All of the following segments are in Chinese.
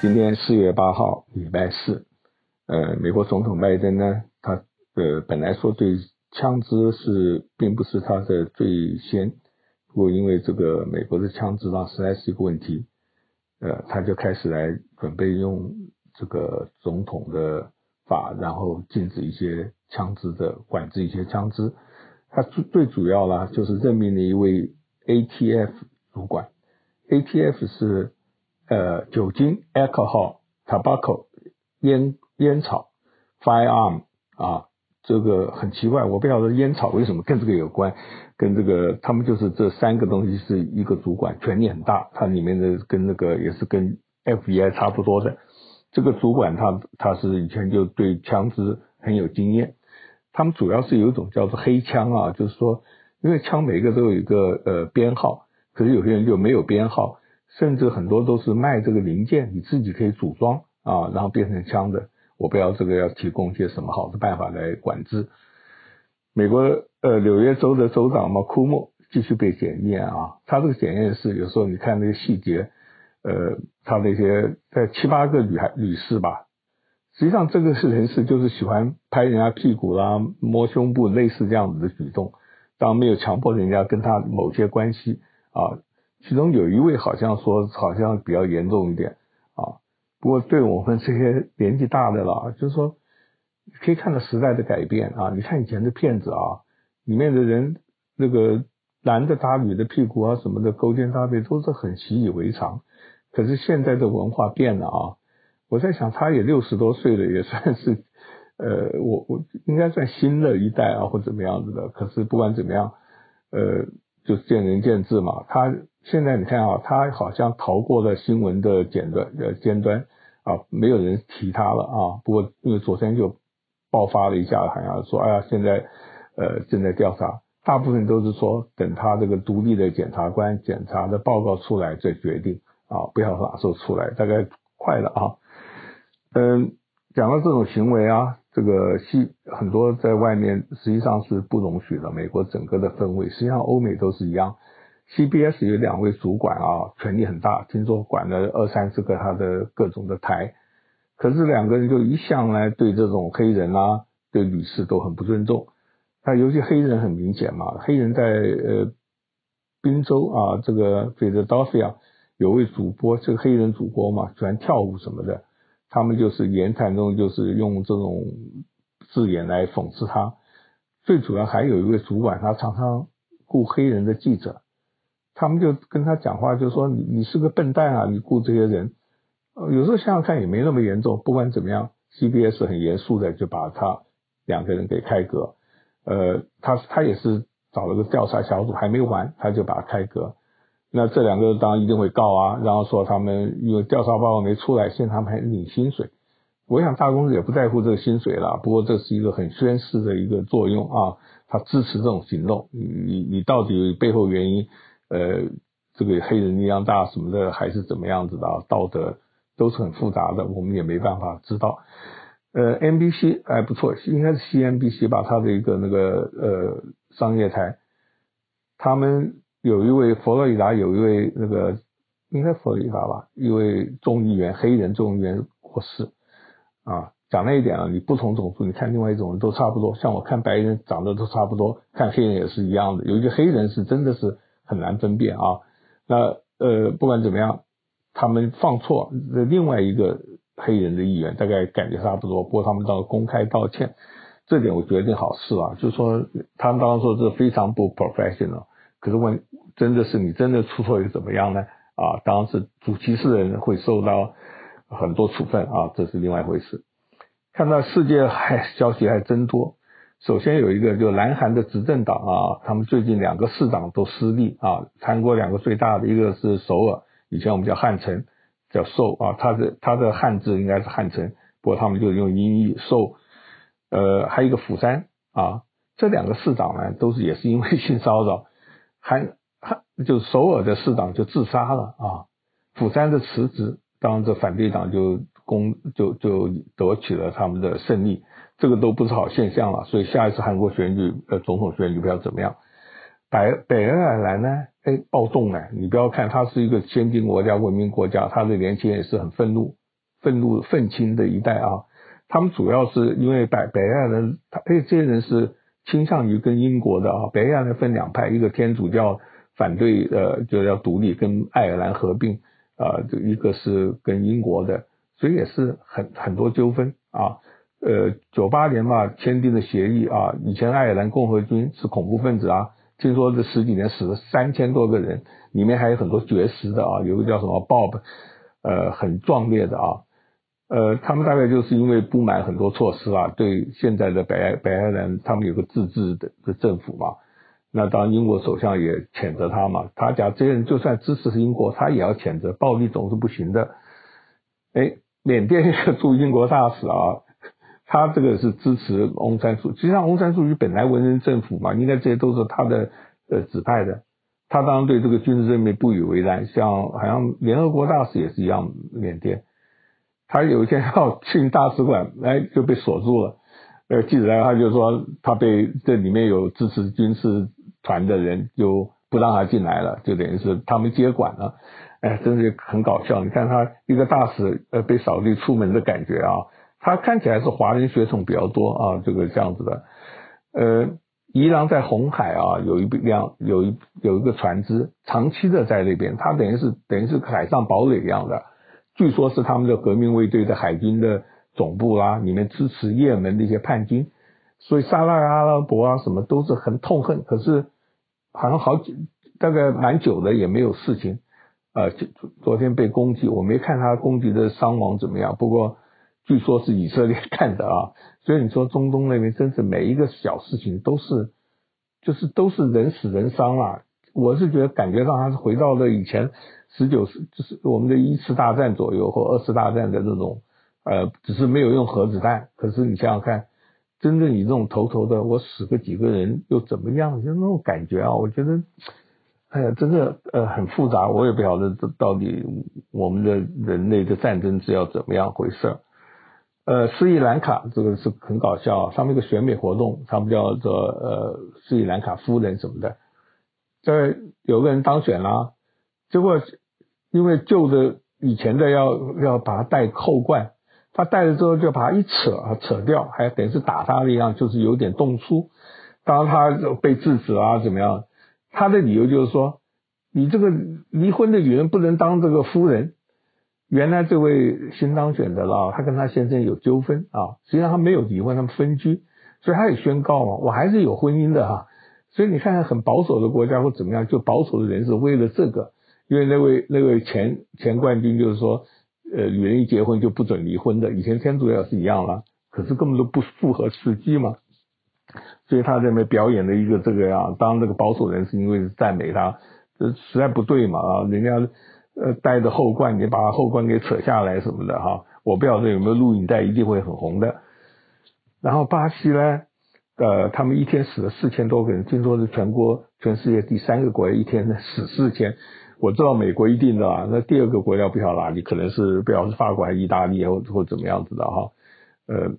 今天四月八号，礼拜四。呃，美国总统拜登呢，他呃本来说对枪支是并不是他的最先，不过因为这个美国的枪支呢实在是一个问题，呃，他就开始来准备用这个总统的法，然后禁止一些枪支的管制一些枪支。他最最主要啦，就是任命了一位 ATF 主管，ATF 是。呃，酒精 （alcohol）、tobacco、烟烟草、firearm 啊，这个很奇怪，我不晓得烟草为什么跟这个有关，跟这个他们就是这三个东西是一个主管，权力很大，它里面的跟那个也是跟 FBI 差不多的。这个主管他他是以前就对枪支很有经验，他们主要是有一种叫做黑枪啊，就是说，因为枪每个都有一个呃编号，可是有些人就没有编号。甚至很多都是卖这个零件，你自己可以组装啊，然后变成枪的。我不知道这个要提供一些什么好的办法来管制。美国呃纽约州的州长嘛，库莫继续被检验啊，他这个检验是有时候你看那个细节，呃，他那些在七八个女孩女士吧，实际上这个是人士就是喜欢拍人家屁股啦、摸胸部，类似这样子的举动，当然没有强迫人家跟他某些关系啊。其中有一位好像说，好像比较严重一点啊。不过对我们这些年纪大的了，就是说可以看到时代的改变啊。你看以前的片子啊，里面的人那个男的打女的屁股啊什么的勾肩搭背都是很习以为常。可是现在的文化变了啊。我在想，他也六十多岁了，也算是 呃，我我应该算新的一代啊，或怎么样子的。可是不管怎么样，呃，就见仁见智嘛。他。现在你看啊，他好像逃过了新闻的尖端呃尖端啊，没有人提他了啊。不过因为昨天就爆发了一下，好像说哎呀，现在呃正在调查，大部分都是说等他这个独立的检察官检查的报告出来再决定啊，不要哪时候出来，大概快了啊。嗯，讲到这种行为啊，这个西很多在外面实际上是不容许的。美国整个的氛围，实际上欧美都是一样。CBS 有两位主管啊，权力很大，听说管了二三十个他的各种的台。可是两个人就一向来对这种黑人啊，对女士都很不尊重。那尤其黑人很明显嘛，黑人在呃宾州啊，这个费城多佛亚有位主播，这个黑人主播嘛，喜欢跳舞什么的，他们就是言谈中就是用这种字眼来讽刺他。最主要还有一位主管，他常常雇黑人的记者。他们就跟他讲话，就说你你是个笨蛋啊！你雇这些人，呃，有时候想想看也没那么严重。不管怎么样，CBS 很严肃的就把他两个人给开革。呃，他他也是找了个调查小组，还没完，他就把他开革。那这两个当然一定会告啊，然后说他们因为调查报告没出来，现在他们还领薪水。我想大公司也不在乎这个薪水了，不过这是一个很宣示的一个作用啊，他支持这种行动。你你你到底背后原因？呃，这个黑人力量大什么的，还是怎么样子的啊？道德都是很复杂的，我们也没办法知道。呃，NBC 还不错，应该是 CNBC 吧，它的一个那个呃商业台，他们有一位佛罗里达有一位那个应该佛罗里达吧，一位众议员黑人众议员过世啊。讲那一点啊，你不同种族，你看另外一种人都差不多，像我看白人长得都差不多，看黑人也是一样的。有一个黑人是真的是。很难分辨啊，那呃不管怎么样，他们放错这，另外一个黑人的议员大概感觉差不多，不过他们倒公开道歉，这点我觉得是好事啊，就说他们当时说这非常不 professional，可是问真的是你真的出错又怎么样呢？啊，当然是主歧视的人会受到很多处分啊，这是另外一回事。看到世界还消息还真多。首先有一个，就南韩的执政党啊，他们最近两个市长都失利啊。韩国两个最大的，一个是首尔，以前我们叫汉城，叫首啊，它的它的汉字应该是汉城，不过他们就用音译首。呃，还有一个釜山啊，这两个市长呢，都是也是因为性骚扰，韩韩就首尔的市长就自杀了啊，釜山的辞职，当然这反对党就攻就就夺取了他们的胜利。这个都不是好现象了，所以下一次韩国选举，呃，总统选举不知道怎么样。北北爱尔兰呢，哎，暴动呢，你不要看它是一个先进国家、文明国家，它的年轻人也是很愤怒愤怒愤青的一代啊，他们主要是因为北北爱尔兰，他哎这些人是倾向于跟英国的啊，北爱尔兰分两派，一个天主教反对呃就要独立跟爱尔兰合并啊，这、一个是跟英国的，所以也是很很多纠纷啊。呃，九八年嘛签订的协议啊，以前爱尔兰共和军是恐怖分子啊，听说这十几年死了三千多个人，里面还有很多绝食的啊，有个叫什么 Bob，呃，很壮烈的啊，呃，他们大概就是因为不满很多措施啊，对现在的北爱北爱尔兰，他们有个自治的的政府嘛，那当然英国首相也谴责他嘛，他讲这些人就算支持英国，他也要谴责，暴力总是不行的。哎，缅甸一个驻英国大使啊。他这个是支持翁山苏，实际上翁山苏姬本来文人政府嘛，应该这些都是他的呃指派的。他当然对这个军事任命不以为然，像好像联合国大使也是一样，缅甸。他有一天要进大使馆，哎就被锁住了。呃，记者他就说他被这里面有支持军事团的人就不让他进来了，就等于是他们接管了。哎，真是很搞笑。你看他一个大使呃被扫地出门的感觉啊。他看起来是华人血统比较多啊，这个这样子的。呃，伊朗在红海啊有一辆有一有一个船只长期的在那边，它等于是等于是海上堡垒一样的，据说是他们的革命卫队的海军的总部啦、里面支持也门的一些叛军，所以沙特阿拉伯啊什么都是很痛恨，可是好像好几大概蛮久的也没有事情。呃，昨昨天被攻击，我没看他攻击的伤亡怎么样，不过。据说是以色列 干的啊，所以你说中东那边真是每一个小事情都是，就是都是人死人伤啦。我是觉得感觉上他是回到了以前十九世，就是我们的一次大战左右或二次大战的这种，呃，只是没有用核子弹。可是你想想看，真正以这种头头的，我死个几个人又怎么样？就那种感觉啊，我觉得，哎呀，真的呃很复杂。我也不晓得这到底我们的人类的战争是要怎么样回事。呃，斯里兰卡这个是很搞笑啊，上面一个选美活动，他们叫做呃斯里兰卡夫人什么的，这有个人当选了，结果因为旧的以前的要要把他戴扣冠，他戴了之后就把他一扯啊扯掉，还等于是打他的一样，就是有点动粗，当然他被制止啊怎么样，他的理由就是说，你这个离婚的女人不能当这个夫人。原来这位新当选的了，他跟他先生有纠纷啊，实际上他没有离婚，他们分居，所以他也宣告嘛，我还是有婚姻的哈。所以你看看很保守的国家或怎么样，就保守的人是为了这个，因为那位那位前前冠军就是说，呃，女人一结婚就不准离婚的，以前天主教是一样了，可是根本都不符合实际嘛。所以他认为表演的一个这个呀，当这个保守人是因为赞美他，这实在不对嘛啊，人家。呃，戴着后冠，你把后冠给扯下来什么的哈，我不晓得有没有录影带，一定会很红的。然后巴西呢，呃，他们一天死了四千多个人，听说是全国全世界第三个国家一天死四千。我知道美国一定的啊，那第二个国家不晓得哪里，可能是不晓得是法国还是意大利或或怎么样子的哈。呃，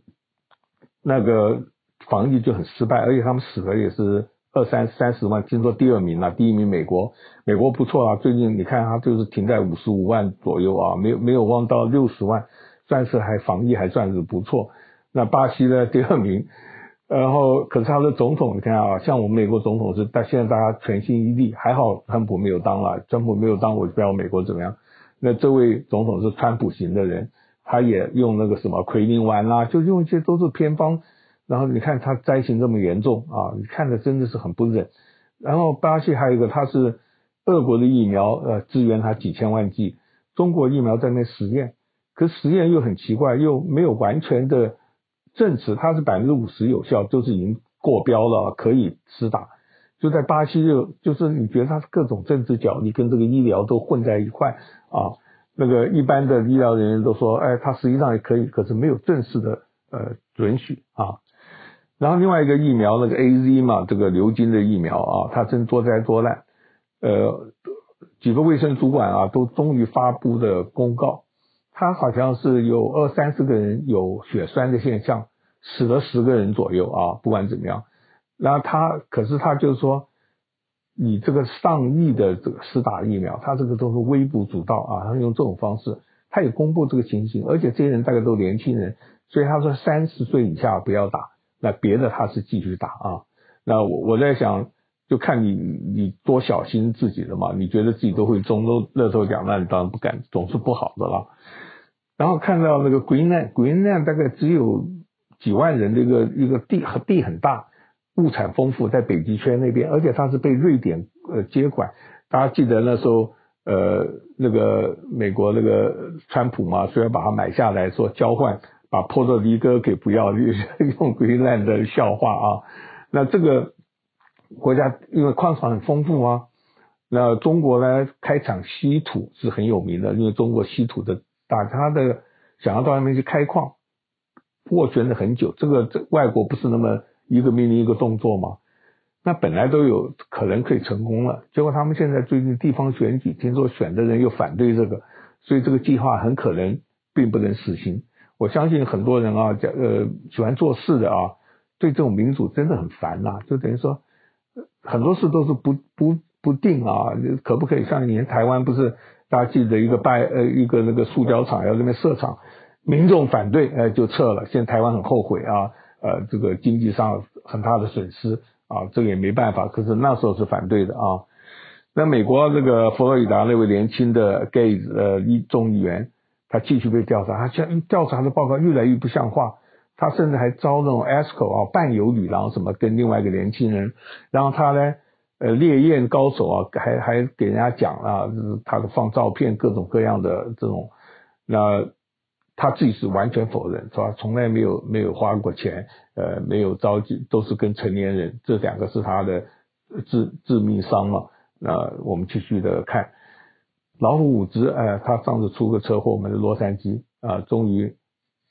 那个防疫就很失败，而且他们死的也是。二三三十万，听说第二名了，第一名美国，美国不错啊，最近你看它就是停在五十五万左右啊，没有没有望到六十万，算是还防疫还算是不错。那巴西呢，第二名，然后可是他的总统你看啊，像我们美国总统是，但现在大家全心一意，还好川普没有当了，川普没有当，我就不知道美国怎么样。那这位总统是川普型的人，他也用那个什么奎宁丸啦，就用一些都是偏方。然后你看他灾情这么严重啊，你看着真的是很不忍。然后巴西还有一个，他是俄国的疫苗，呃，支援他几千万剂，中国疫苗在那实验，可实验又很奇怪，又没有完全的证实它是百分之五十有效，就是已经过标了，可以施打。就在巴西就就是你觉得它是各种政治角力跟这个医疗都混在一块啊，那个一般的医疗人员都说，哎，它实际上也可以，可是没有正式的呃准许啊。然后另外一个疫苗，那个 AZ 嘛，这个流金的疫苗啊，它真多灾多难。呃，几个卫生主管啊，都终于发布的公告，他好像是有二三十个人有血栓的现象，死了十个人左右啊。不管怎么样，然后他可是他就是说，你这个上亿的这个施打疫苗，他这个都是微不足道啊，他用这种方式，他也公布这个情形，而且这些人大概都年轻人，所以他说三十岁以下不要打，那别的他是继续打啊。那我我在想，就看你你多小心自己了嘛。你觉得自己都会中都乐透奖，那你当然不敢，总是不好的啦。然后看到那个 Greenland，Greenland 大概只有几万人的一个一个地地很大，物产丰富，在北极圈那边，而且它是被瑞典呃接管。大家记得那时候。呃，那个美国那个川普嘛，虽然把它买下来说交换，把波多黎各给不要，用用那的笑话啊。那这个国家因为矿产很丰富啊，那中国呢开采稀土是很有名的，因为中国稀土的大，他的想要到外面去开矿，斡旋了很久。这个这外国不是那么一个命令一个动作吗？那本来都有可能可以成功了，结果他们现在最近地方选举，听说选的人又反对这个，所以这个计划很可能并不能实行。我相信很多人啊，呃，喜欢做事的啊，对这种民主真的很烦呐，就等于说很多事都是不不不定啊，可不可以像以前台湾不是大家记得一个拜呃一个那个塑胶厂要那边设厂，民众反对，呃就撤了，现在台湾很后悔啊，呃这个经济上很大的损失。啊，这个也没办法，可是那时候是反对的啊。那美国这个佛罗里达那位年轻的 gay 呃一众议员，他继续被调查，他现调查的报告越来越不像话，他甚至还招那种 escort 啊伴游女郎什么，跟另外一个年轻人，然后他呢呃猎艳高手啊，还还给人家讲啊，就是他的放照片各种各样的这种那。他自己是完全否认，是吧？从来没有没有花过钱，呃，没有召集，都是跟成年人，这两个是他的致致命伤嘛。那我们继续的看，老虎伍兹，哎、呃，他上次出个车祸，我们的洛杉矶啊、呃，终于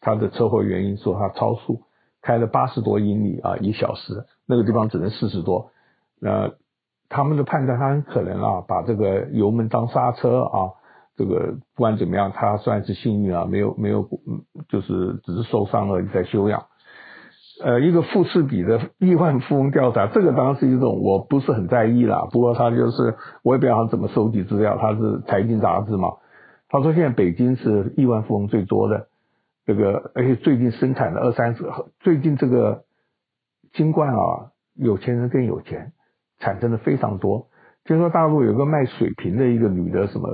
他的车祸原因说他超速，开了八十多英里啊一小时，那个地方只能四十多。那他们的判断，他很可能啊，把这个油门当刹车啊。这个不管怎么样，他算是幸运啊，没有没有，就是只是受伤了，在休养。呃，一个富士比的亿万富翁调查，这个当然是一种我不是很在意啦。不过他就是我也不知道他怎么收集资料，他是财经杂志嘛。他说现在北京是亿万富翁最多的，这个而且最近生产了二三十，最近这个新冠啊，有钱人更有钱，产生的非常多。听说大陆有个卖水瓶的一个女的，什么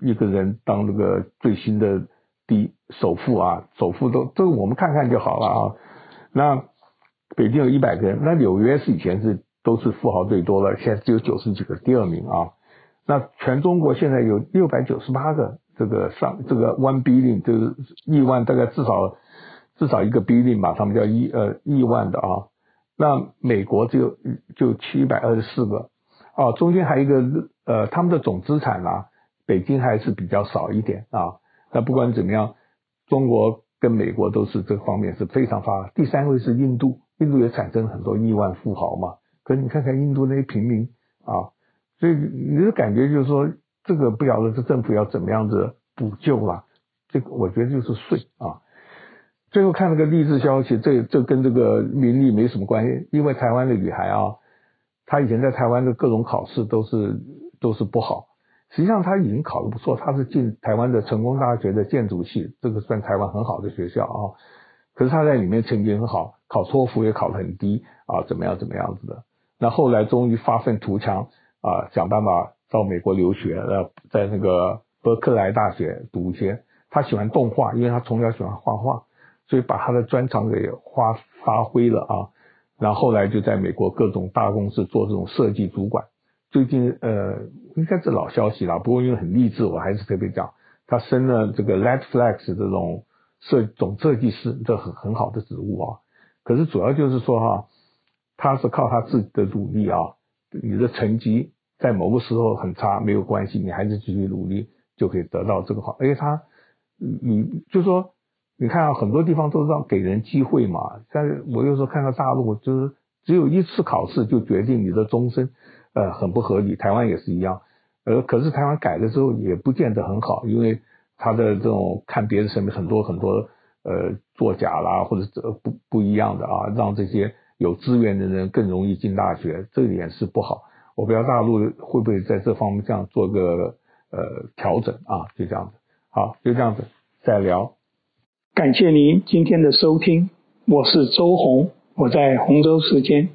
一个人当那个最新的第首富啊，首富都这个我们看看就好了啊。那北京有一百个人，那纽约是以前是都是富豪最多的，现在只有九十几个，第二名啊。那全中国现在有六百九十八个这个上这个 one billion 就是亿万，大概至少至少一个 billion 吧，他们叫亿呃亿万的啊。那美国只有就七百二十四个。啊，中间还有一个呃，他们的总资产啊，北京还是比较少一点啊。那不管怎么样，中国跟美国都是这方面是非常发达。第三位是印度，印度也产生了很多亿万富豪嘛。可你看看印度那些平民啊，所以你的感觉就是说，这个不晓得这政府要怎么样子补救了。这个我觉得就是税啊。最后看那个励志消息，这这跟这个名利没什么关系，因为台湾的女孩啊。她以前在台湾的各种考试都是都是不好，实际上他已经考得不错，他是进台湾的成功大学的建筑系，这个算台湾很好的学校啊。可是他在里面成绩很好，考托福也考得很低啊，怎么样怎么样子的。那后来终于发愤图强啊，想办法到美国留学，呃，在那个伯克莱大学读一些。他喜欢动画，因为他从小喜欢画画，所以把他的专长给发发挥了啊。然后后来就在美国各种大公司做这种设计主管。最近呃，应该是老消息了，不过因为很励志，我还是特别讲，他升了这个 Netflix 这种设总设计师，这很很好的职务啊。可是主要就是说哈，他是靠他自己的努力啊。你的成绩在某个时候很差没有关系，你还是继续努力就可以得到这个好。而且他，你就说。你看啊，很多地方都是让给人机会嘛。但是我有时候看到大陆，就是只有一次考试就决定你的终身，呃，很不合理。台湾也是一样，呃，可是台湾改了之后也不见得很好，因为他的这种看别的什么很多很多呃作假啦，或者这不不一样的啊，让这些有资源的人更容易进大学，这一点是不好。我不知道大陆会不会在这方面这样做个呃调整啊，就这样子。好，就这样子，再聊。感谢您今天的收听，我是周红，我在洪州时间。